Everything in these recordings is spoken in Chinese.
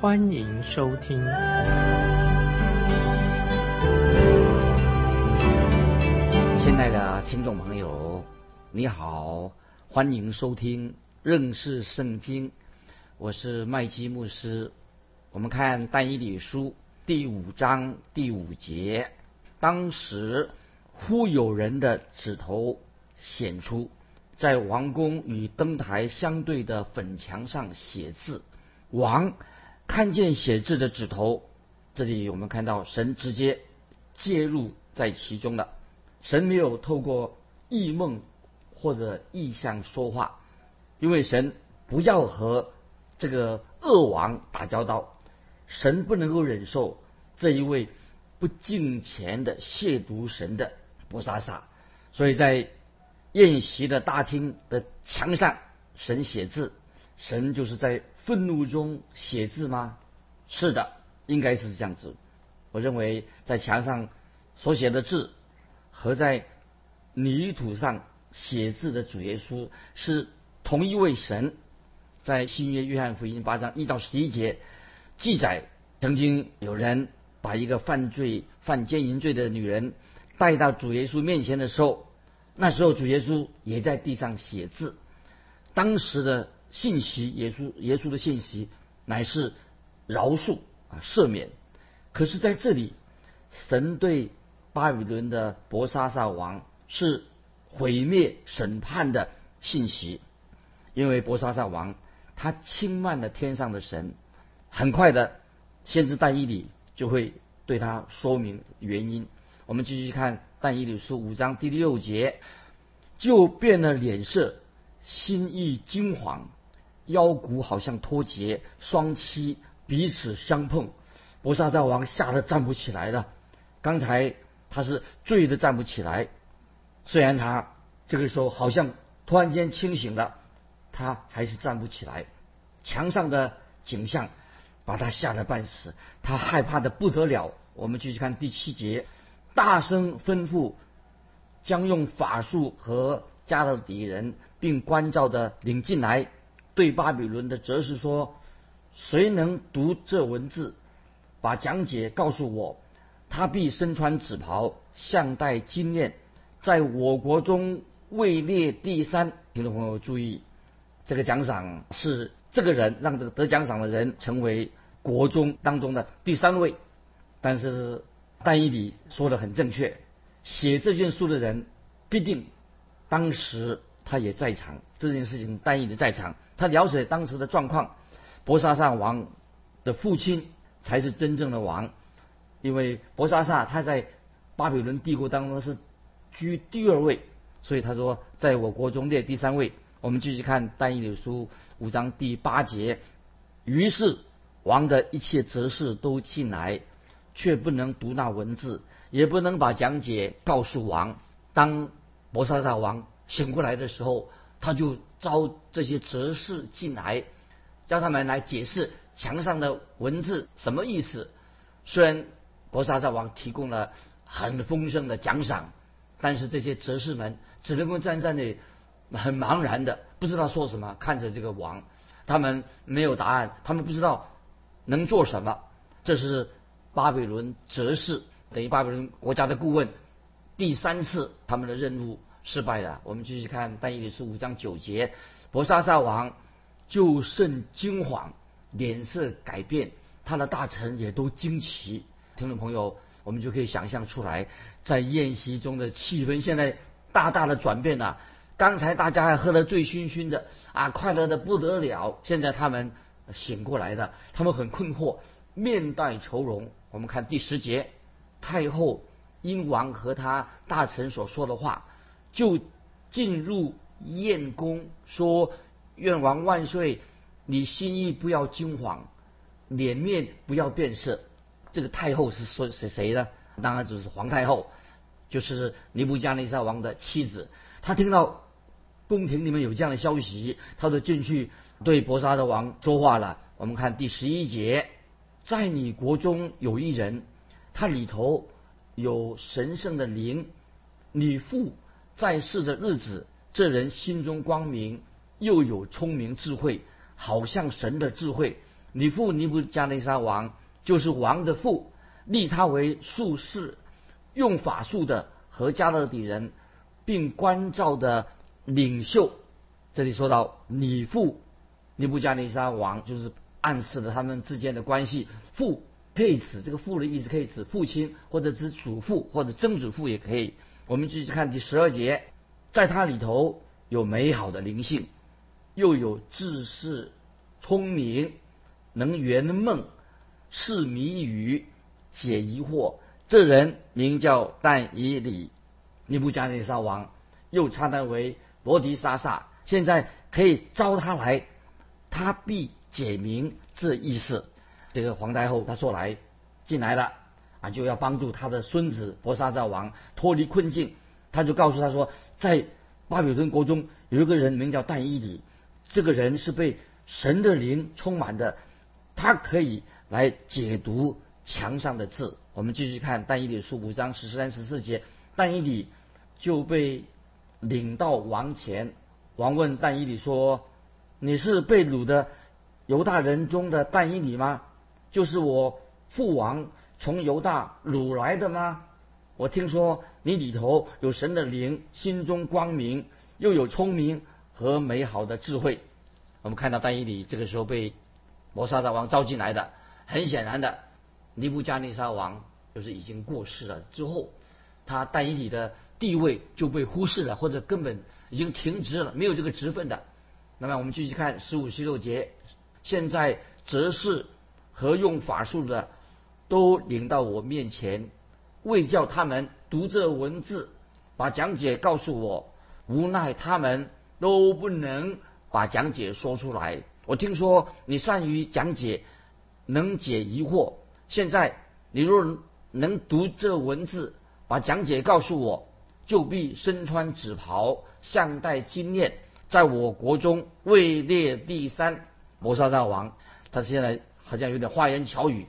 欢迎收听。亲爱的听众朋友，你好，欢迎收听认识圣经，我是麦基牧师。我们看但以理书第五章第五节，当时。忽有人的指头显出，在王宫与灯台相对的粉墙上写字。王看见写字的指头，这里我们看到神直接介入在其中了。神没有透过异梦或者异象说话，因为神不要和这个恶王打交道，神不能够忍受这一位不敬虔的亵渎神的。波沙萨，所以在宴席的大厅的墙上，神写字。神就是在愤怒中写字吗？是的，应该是这样子。我认为在墙上所写的字和在泥土上写字的主耶稣是同一位神。在新约约翰福音八章一到十一节记载，曾经有人把一个犯罪犯奸淫罪的女人。带到主耶稣面前的时候，那时候主耶稣也在地上写字。当时的信息，耶稣耶稣的信息乃是饶恕啊赦免。可是在这里，神对巴比伦的伯沙撒王是毁灭审判的信息，因为伯沙撒王他轻慢了天上的神。很快的，先知但以理就会对他说明原因。我们继续看但以理书五章第六节，就变了脸色，心意惊惶，腰骨好像脱节，双膝彼此相碰。伯沙大王吓得站不起来了。刚才他是醉的站不起来，虽然他这个时候好像突然间清醒了，他还是站不起来。墙上的景象把他吓得半死，他害怕的不得了。我们继续看第七节。大声吩咐，将用法术和加勒底人，并关照的领进来，对巴比伦的哲士说：“谁能读这文字，把讲解告诉我？他必身穿紫袍，项戴金链，在我国中位列第三。”听众朋友注意，这个奖赏是这个人让这个得奖赏的人成为国中当中的第三位，但是。但以理说的很正确，写这卷书的人必定当时他也在场。这件事情，但以理在场，他了解当时的状况。伯沙撒王的父亲才是真正的王，因为伯沙撒他在巴比伦帝国当中是居第二位，所以他说在我国中列第三位。我们继续看但以理书五章第八节，于是王的一切哲士都进来。却不能读那文字，也不能把讲解告诉王。当博沙大王醒过来的时候，他就招这些哲士进来，叫他们来解释墙上的文字什么意思。虽然博沙大王提供了很丰盛的奖赏，但是这些哲士们只能够站在那里，很茫然的不知道说什么，看着这个王，他们没有答案，他们不知道能做什么。这是。巴比伦哲士等于巴比伦国家的顾问，第三次他们的任务失败了。我们继续看但以理书五章九节，伯沙撒王就甚惊惶，脸色改变，他的大臣也都惊奇。听众朋友，我们就可以想象出来，在宴席中的气氛现在大大的转变了。刚才大家还喝得醉醺醺的啊，快乐的不得了。现在他们醒过来的，他们很困惑，面带愁容。我们看第十节，太后因王和他大臣所说的话，就进入宴宫，说：“愿王万岁！你心意不要惊慌，脸面不要变色。”这个太后是说谁谁呢？当然就是皇太后，就是尼布加尼撒王的妻子。她听到宫廷里面有这样的消息，她就进去对伯沙的王说话了。我们看第十一节，在你国中有一人，他里头有神圣的灵，你父在世的日子，这人心中光明，又有聪明智慧，好像神的智慧。你父尼布加内沙王就是王的父，立他为术士，用法术的和加勒底人，并关照的领袖。这里说到你父尼布加内沙王就是。暗示了他们之间的关系。父可以指这个父的意思，可以指父亲，或者指祖父，或者曾祖父也可以。我们继续看第十二节，在他里头有美好的灵性，又有智识、聪明，能圆梦、释谜语、解疑惑。这人名叫但以理，尼布加尼撒王又称他为罗迪沙萨。现在可以招他来，他必。解明这意思，这个皇太后她说来进来了啊，就要帮助他的孙子伯沙撒王脱离困境。他就告诉他说，在巴比伦国中有一个人名叫但伊里，这个人是被神的灵充满的，他可以来解读墙上的字。我们继续看但伊里书五章十三十四节，但伊里就被领到王前，王问但伊里说：“你是被掳的？”犹大人中的但以理吗？就是我父王从犹大掳来的吗？我听说你里头有神的灵，心中光明，又有聪明和美好的智慧。我们看到但以里这个时候被摩沙大王招进来的，很显然的，尼布加尼沙王就是已经过世了之后，他但以里的地位就被忽视了，或者根本已经停职了，没有这个职分的。那么我们继续看十五、十六节。现在则是和用法术的都领到我面前，为叫他们读这文字，把讲解告诉我。无奈他们都不能把讲解说出来。我听说你善于讲解，能解疑惑。现在你若能读这文字，把讲解告诉我，就必身穿紫袍，项戴金链，在我国中位列第三。摩沙大王，他现在好像有点花言巧语，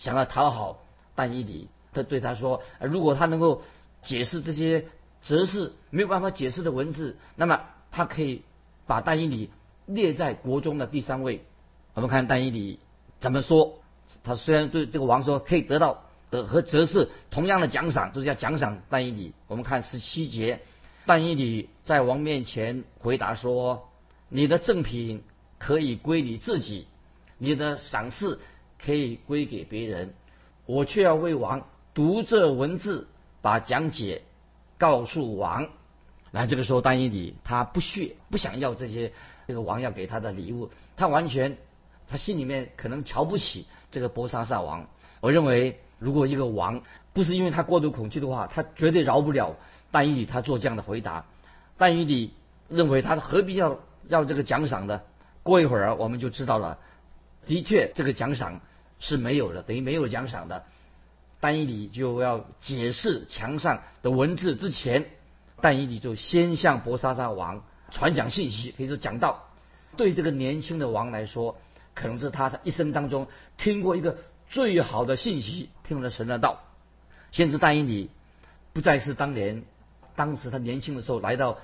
想要讨好但伊里。他对他说：“如果他能够解释这些则是没有办法解释的文字，那么他可以把但伊里列在国中的第三位。”我们看但伊里怎么说。他虽然对这个王说可以得到的和则是同样的奖赏，就是要奖赏但伊里。我们看十七节，但伊里在王面前回答说：“你的赠品。”可以归你自己，你的赏赐可以归给别人，我却要为王读这文字，把讲解告诉王。那这个时候，丹尼里他不屑，不想要这些这个王要给他的礼物，他完全他心里面可能瞧不起这个波沙萨王。我认为，如果一个王不是因为他过度恐惧的话，他绝对饶不了丹尼里他做这样的回答。丹尼里认为他何必要要这个奖赏呢？过一会儿我们就知道了，的确这个奖赏是没有的，等于没有奖赏的。丹伊里就要解释墙上的文字之前，丹伊里就先向博沙沙王传讲信息，可以说讲道，对这个年轻的王来说，可能是他的一生当中听过一个最好的信息，听了神的道。先知丹伊里不再是当年，当时他年轻的时候来到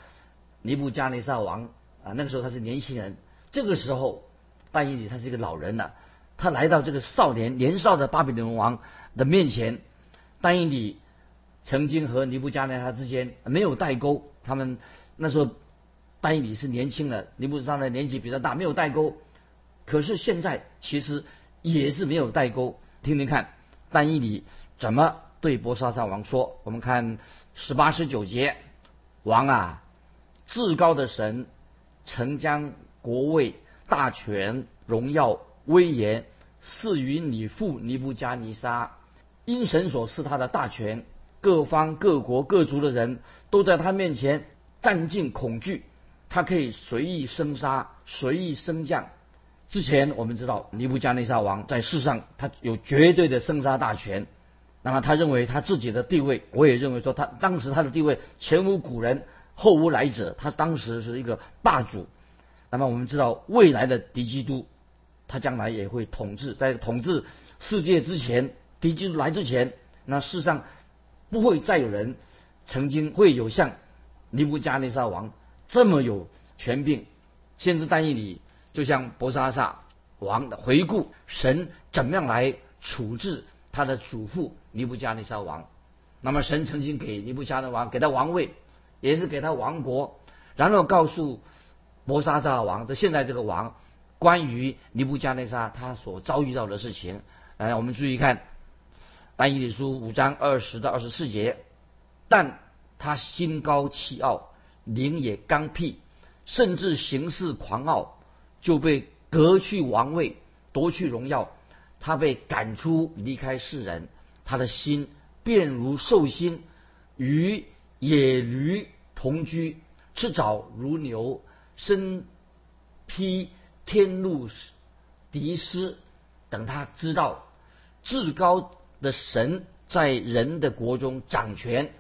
尼布加尼撒王啊，那个时候他是年轻人。这个时候，但以理他是一个老人了，他来到这个少年年少的巴比伦王的面前。但以理曾经和尼布加奈他之间没有代沟，他们那时候但以理是年轻的，尼布加的年纪比较大，没有代沟。可是现在其实也是没有代沟。听听看，但以理怎么对波沙沙王说？我们看十八十九节，王啊，至高的神曾将。国位、大权、荣耀、威严，赐予你父尼布加尼撒。因神所赐他的大权，各方各国各族的人都在他面前战尽恐惧。他可以随意生杀，随意升降。之前我们知道尼布加尼沙王在世上他有绝对的生杀大权，那么他认为他自己的地位，我也认为说他当时他的地位前无古人后无来者，他当时是一个霸主。那么我们知道未来的敌基督，他将来也会统治，在统治世界之前，敌基督来之前，那世上不会再有人曾经会有像尼布加内沙王这么有权柄。先知但以理就像伯沙撒王的回顾神怎么样来处置他的祖父尼布加内沙王。那么神曾经给尼布加的王给他王位，也是给他王国，然后告诉伯沙撒王，这现在这个王关于尼布加内沙他所遭遇到的事情。来，我们注意看但以理书五章二十到二十四节，但他心高气傲，灵也刚愎。甚至行事狂傲，就被革去王位，夺去荣耀。他被赶出，离开世人。他的心便如兽心，与野驴同居，吃草如牛，身披天路敌师。等他知道至高的神在人的国中掌权，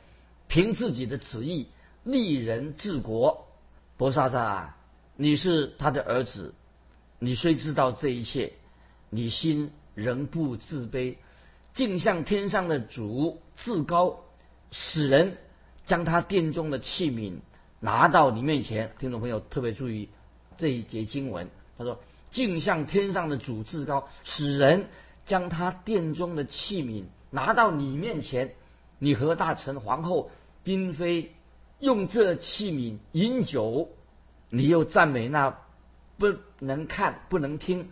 凭自己的旨意立人治国。伯沙撒，你是他的儿子，你虽知道这一切，你心仍不自卑，竟向天上的主至高，使人将他殿中的器皿拿到你面前。听众朋友特别注意这一节经文，他说：“敬向天上的主至高，使人将他殿中的器皿拿到你面前。你和大臣、皇后、嫔妃。”用这器皿饮酒，你又赞美那不能看、不能听、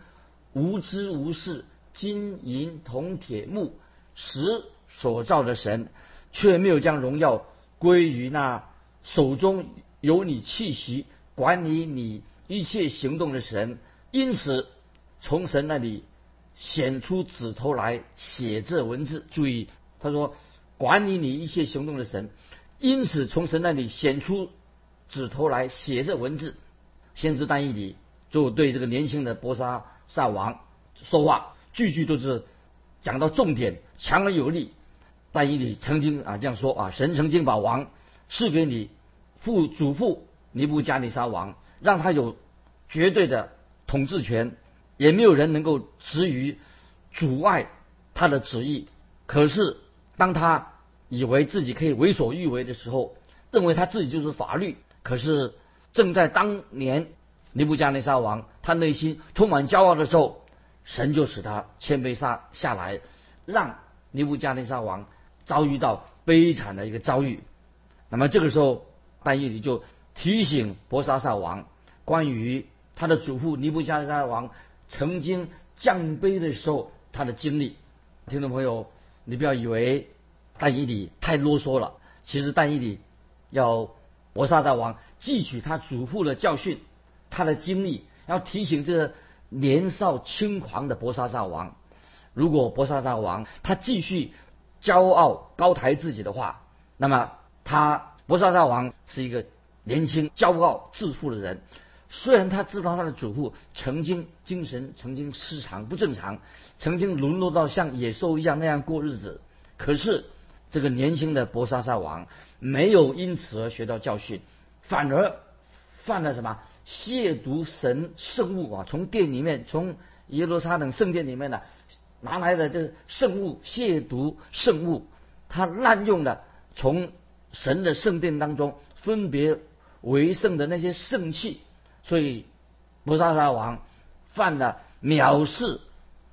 无知无事、金银铜铁木石所造的神，却没有将荣耀归于那手中有你气息、管理你一切行动的神。因此，从神那里显出指头来写这文字。注意，他说管理你一切行动的神。因此，从神那里显出指头来写这文字，先知但以理就对这个年轻的波沙萨王说话，句句都是讲到重点，强而有力。但以理曾经啊这样说啊，神曾经把王赐给你父祖父尼布加尼沙王，让他有绝对的统治权，也没有人能够执于阻碍他的旨意。可是当他以为自己可以为所欲为的时候，认为他自己就是法律。可是正在当年尼布加内沙王他内心充满骄傲的时候，神就使他谦卑下下来，让尼布加内沙王遭遇到悲惨的一个遭遇。那么这个时候，但以理就提醒伯沙撒王关于他的祖父尼布加内沙王曾经降卑的时候他的经历。听众朋友，你不要以为。但以理太啰嗦了。其实但以理要伯沙大王汲取他祖父的教训，他的经历，要提醒这年少轻狂的伯沙大王，如果伯沙大王他继续骄傲高抬自己的话，那么他伯沙大王是一个年轻骄傲自负的人。虽然他知道他的祖父曾经精神曾经失常不正常，曾经沦落到像野兽一样那样过日子，可是。这个年轻的博沙沙王没有因此而学到教训，反而犯了什么亵渎神圣物啊？从殿里面，从耶路撒冷圣殿里面呢拿来的这圣物，亵渎圣物，他滥用了从神的圣殿当中分别为圣的那些圣器，所以伯沙王犯了藐视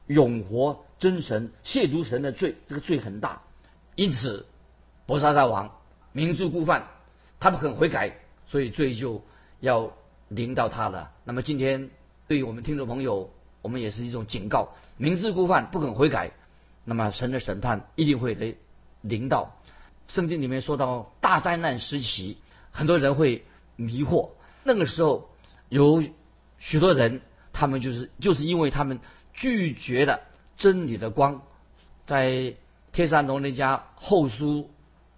永活真神、亵渎神的罪，这个罪很大。因此，伯沙王明知故犯，他不肯悔改，所以罪就要临到他了。那么今天对于我们听众朋友，我们也是一种警告：明知故犯，不肯悔改，那么神的审判一定会来临到。圣经里面说到大灾难时期，很多人会迷惑，那个时候有许多人，他们就是就是因为他们拒绝了真理的光，在。帖撒罗尼迦后书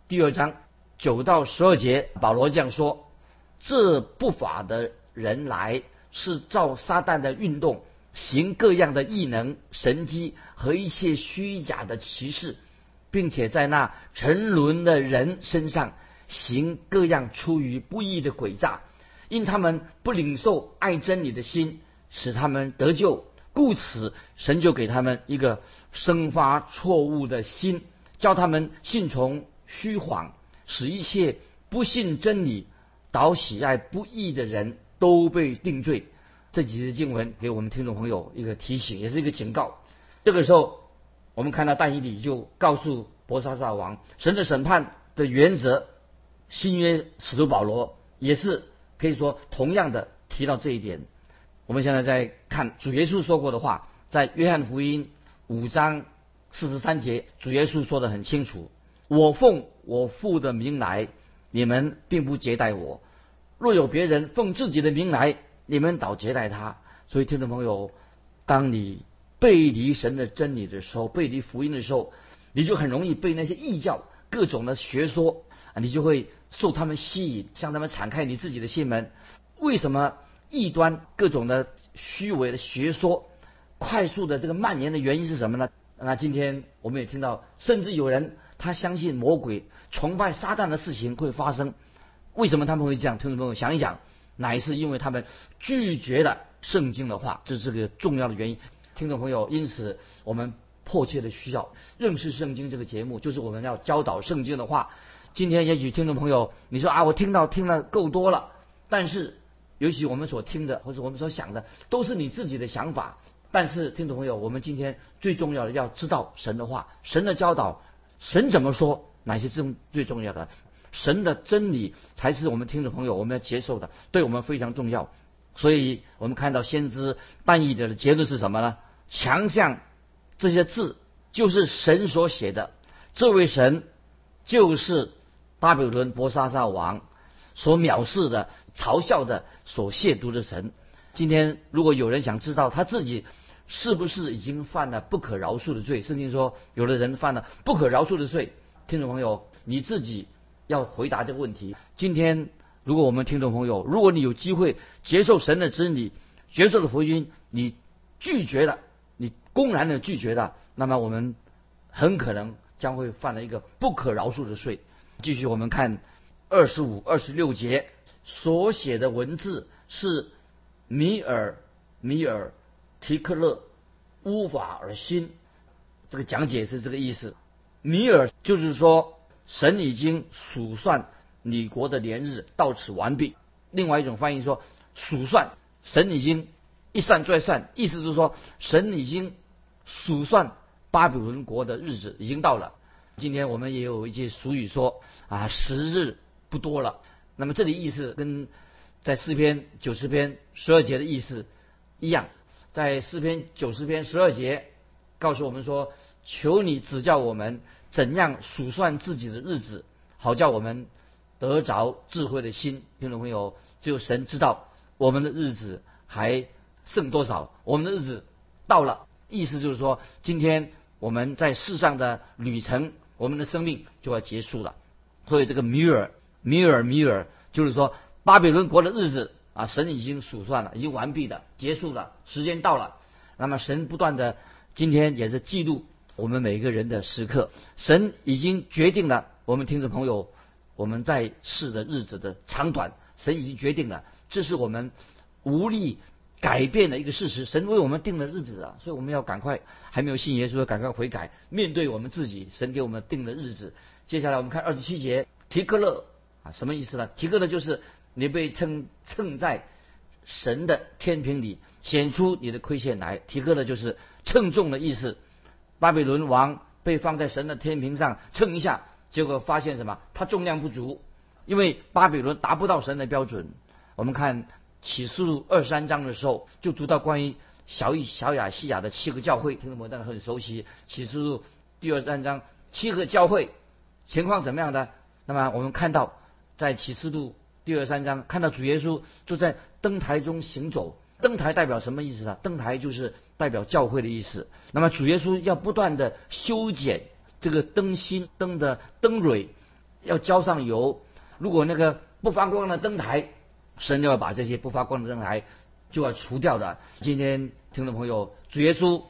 第二章九到十二节，保罗这样说：这不法的人来是照撒旦的运动，行各样的异能、神迹和一切虚假的奇事，并且在那沉沦的人身上行各样出于不义的诡诈，因他们不领受爱真理的心，使他们得救。故此，神就给他们一个生发错误的心，叫他们信从虚谎，使一切不信真理、倒喜爱不义的人都被定罪。这几节经文给我们听众朋友一个提醒，也是一个警告。这个时候，我们看到但以理就告诉伯沙撒王，神的审判的原则，新约使徒保罗也是可以说同样的提到这一点。我们现在在看主耶稣说过的话，在约翰福音五章四十三节，主耶稣说的很清楚：“我奉我父的名来，你们并不接待我；若有别人奉自己的名来，你们倒接待他。”所以，听众朋友，当你背离神的真理的时候，背离福音的时候，你就很容易被那些异教各种的学说，你就会受他们吸引，向他们敞开你自己的心门。为什么？异端各种的虚伪的学说，快速的这个蔓延的原因是什么呢？那今天我们也听到，甚至有人他相信魔鬼、崇拜撒旦的事情会发生。为什么他们会这样？听众朋友想一想，乃是因为他们拒绝了圣经的话，这是个重要的原因。听众朋友，因此我们迫切的需要认识圣经这个节目，就是我们要教导圣经的话。今天也许听众朋友你说啊，我听到听了够多了，但是。尤其我们所听的或者我们所想的都是你自己的想法，但是听众朋友，我们今天最重要的要知道神的话，神的教导，神怎么说，哪些是最重要的？神的真理才是我们听众朋友我们要接受的，对我们非常重要。所以我们看到先知但以的结论是什么呢？强项这些字就是神所写的，这位神就是巴比伦伯沙撒王。所藐视的、嘲笑的、所亵渎的神，今天如果有人想知道他自己是不是已经犯了不可饶恕的罪，圣经说有的人犯了不可饶恕的罪，听众朋友你自己要回答这个问题。今天如果我们听众朋友，如果你有机会接受神的真理、接受了福音，你拒绝了，你公然的拒绝了，那么我们很可能将会犯了一个不可饶恕的罪。继续我们看。二十五、二十六节所写的文字是米尔、米尔、提克勒乌法尔新，这个讲解是这个意思。米尔就是说，神已经数算你国的年日到此完毕。另外一种翻译说，数算神已经一算再算，意思是说，神已经数算巴比伦国的日子已经到了。今天我们也有一句俗语说啊，时日。不多了。那么这里意思跟在诗篇九十篇十二节的意思一样。在诗篇九十篇十二节告诉我们说：“求你指教我们怎样数算自己的日子，好叫我们得着智慧的心。”听众朋友，只有神知道我们的日子还剩多少，我们的日子到了。意思就是说，今天我们在世上的旅程，我们的生命就要结束了。所以这个米尔。米尔米尔，就是说巴比伦国的日子啊，神已经数算了，已经完毕的，结束了，时间到了。那么神不断的，今天也是记录我们每一个人的时刻。神已经决定了我们听众朋友我们在世的日子的长短，神已经决定了，这是我们无力改变的一个事实。神为我们定的日子啊，所以我们要赶快，还没有信耶稣，赶快悔改，面对我们自己，神给我们定的日子。接下来我们看二十七节，提克勒。啊，什么意思呢？提克勒就是你被称称在神的天平里，显出你的亏欠来。提克勒就是称重的意思。巴比伦王被放在神的天平上称一下，结果发现什么？他重量不足，因为巴比伦达不到神的标准。我们看启示录二三章的时候，就读到关于小以小雅细亚的七个教会，听众朋友很熟悉。启示录第二三章七个教会情况怎么样的？那么我们看到。在启示录第二三章看到主耶稣就在灯台中行走，灯台代表什么意思呢？灯台就是代表教会的意思。那么主耶稣要不断的修剪这个灯芯灯的灯蕊，要浇上油。如果那个不发光的灯台，神就要把这些不发光的灯台就要除掉的。今天听众朋友，主耶稣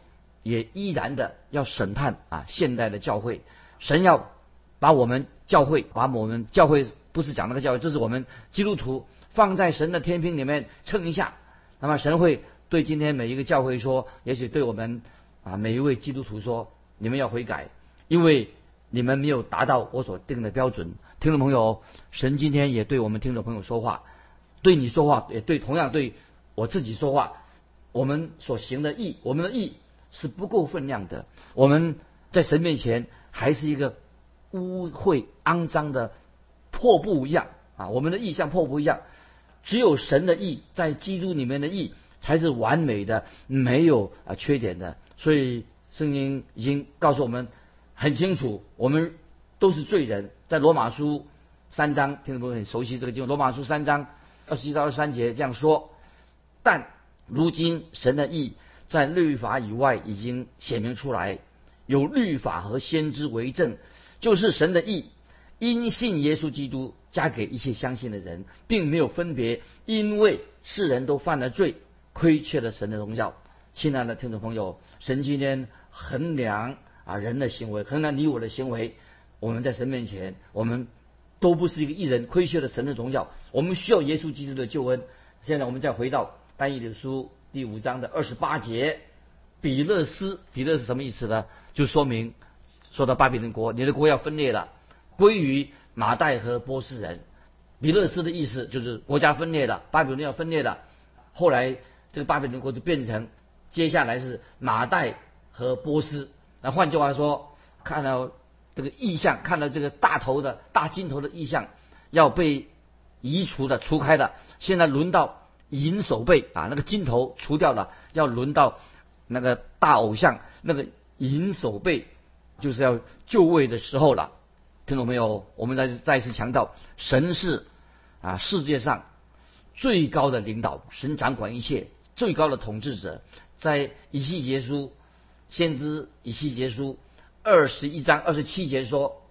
也依然的要审判啊现代的教会，神要把我们教会，把我们教会不是讲那个教会，这是我们基督徒放在神的天平里面称一下，那么神会对今天每一个教会说，也许对我们啊每一位基督徒说，你们要悔改，因为你们没有达到我所定的标准。听众朋友，神今天也对我们听众朋友说话，对你说话，也对同样对我自己说话。我们所行的义，我们的义是不够分量的。我们在神面前还是一个污秽、肮脏的破布一样啊！我们的义像破布一样。只有神的义，在基督里面的义才是完美的，没有啊缺点的。所以圣经已经告诉我们很清楚，我们都是罪人。在罗马书三章，听众朋友很熟悉这个经文。罗马书三章二十一到二十三节这样说：但如今神的意在律法以外已经显明出来，有律法和先知为证，就是神的意因信耶稣基督加给一切相信的人，并没有分别，因为世人都犯了罪，亏缺了神的荣耀。亲爱的听众朋友，神今天衡量啊人的行为，衡量你我的行为。我们在神面前，我们都不是一个艺人，亏缺了神的荣耀。我们需要耶稣基督的救恩。现在我们再回到单一的书第五章的二十八节，比勒斯，比勒是什么意思呢？就说明说到巴比伦国，你的国要分裂了，归于马代和波斯人。比勒斯的意思就是国家分裂了，巴比伦要分裂了。后来这个巴比伦国就变成，接下来是马代和波斯。那换句话说，看到。这个意象看到这个大头的大金头的意象要被移除的除开的，现在轮到银手背啊，那个金头除掉了，要轮到那个大偶像那个银手背，就是要就位的时候了。听懂没有？我们再再一次强调，神是啊世界上最高的领导，神掌管一切，最高的统治者。在以西结书，先知以西结书。二十一章二十七节说：“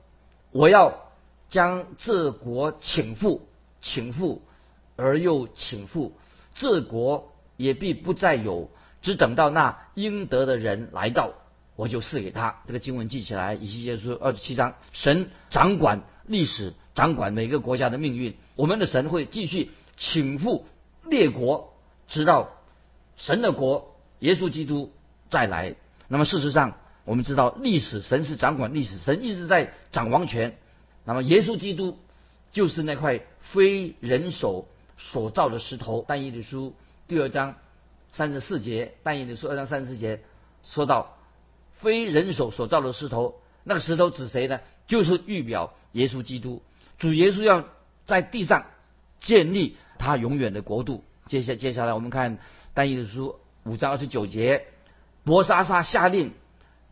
我要将这国请复，请复而又请复，这国也必不再有，只等到那应得的人来到，我就赐给他。”这个经文记起来，以西结书二十七章，神掌管历史，掌管每个国家的命运。我们的神会继续请复列国，直到神的国耶稣基督再来。那么事实上，我们知道历史，神是掌管历史，神一直在掌王权。那么耶稣基督就是那块非人手所造的石头。但以理书第二章三十四节，但以理书二章三十四节说到非人手所造的石头，那个石头指谁呢？就是预表耶稣基督。主耶稣要在地上建立他永远的国度。接下接下来我们看但以理书五章二十九节，伯沙撒下令。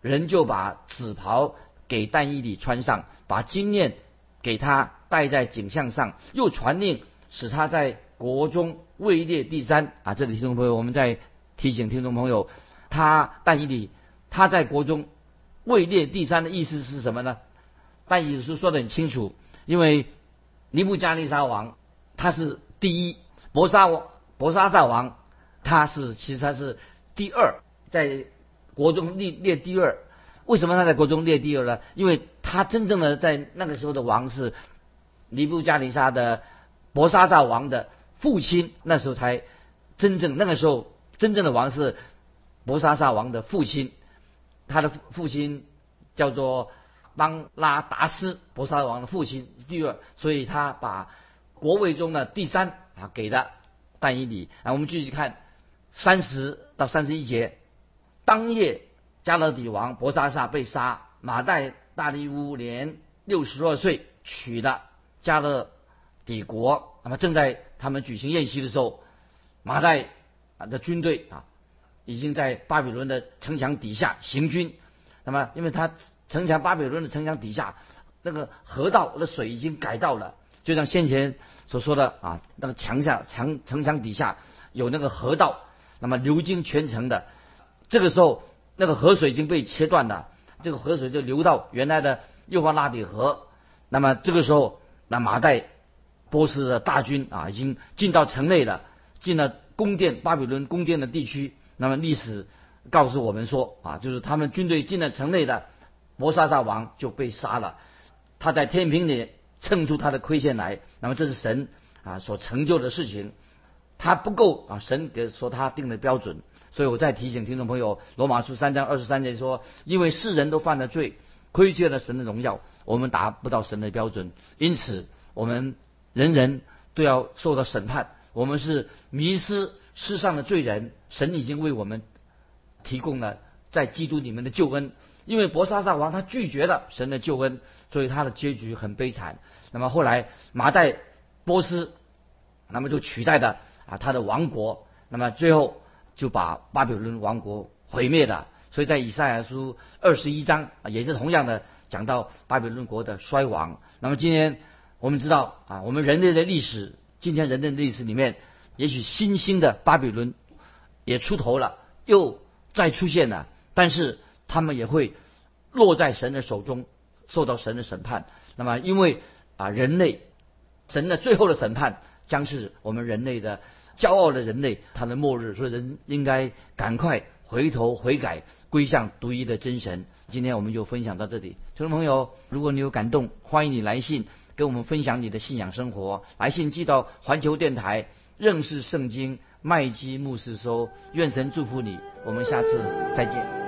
人就把紫袍给但伊里穿上，把金链给他戴在颈项上，又传令使他在国中位列第三。啊，这里听众朋友，我们在提醒听众朋友，他但伊里他在国中位列第三的意思是什么呢？但以是说的很清楚，因为尼布加利沙王他是第一，博沙王博沙萨王他是其实他是第二，在。国中列列第二，为什么他在国中列第二呢？因为他真正的在那个时候的王是尼布加尼沙的博沙萨王的父亲，那时候才真正那个时候真正的王是博沙萨王的父亲，他的父亲叫做邦拉达斯，博沙王的父亲第二，所以他把国位中的第三啊给的但以理。啊，我们继续看三十到三十一节。当夜，加勒底王伯沙撒被杀。马代大利乌年六十二岁，娶了加勒底国。那么正在他们举行宴席的时候，马代啊的军队啊已经在巴比伦的城墙底下行军。那么，因为他城墙巴比伦的城墙底下那个河道的水已经改道了，就像先前所说的啊，那个墙下墙城墙底下有那个河道，那么流经全城的。这个时候，那个河水已经被切断了，这个河水就流到原来的幼发拉底河。那么这个时候，那马代波斯的大军啊，已经进到城内了，进了宫殿巴比伦宫殿的地区。那么历史告诉我们说啊，就是他们军队进了城内的摩沙萨王就被杀了。他在天平里称出他的亏欠来，那么这是神啊所成就的事情，他不够啊，神给说他定的标准。所以我再提醒听众朋友，《罗马书》三章二十三节说，因为世人都犯了罪，亏欠了神的荣耀，我们达不到神的标准，因此我们人人都要受到审判。我们是迷失世上的罪人，神已经为我们提供了在基督里面的救恩。因为伯沙撒王他拒绝了神的救恩，所以他的结局很悲惨。那么后来马代波斯，那么就取代的啊他的王国，那么最后就把巴比伦王国毁灭了。所以在以赛亚书二十一章啊也是同样的讲到巴比伦国的衰亡。那么今天我们知道啊我们人类的历史，今天人类的历史里面，也许新兴的巴比伦也出头了，又再出现了，但是。他们也会落在神的手中，受到神的审判。那么，因为啊，人类神的最后的审判将是我们人类的骄傲的人类他的末日，所以人应该赶快回头悔改，归向独一的真神。今天我们就分享到这里，听众朋友，如果你有感动，欢迎你来信跟我们分享你的信仰生活。来信寄到环球电台认识圣经麦基牧师收。愿神祝福你，我们下次再见。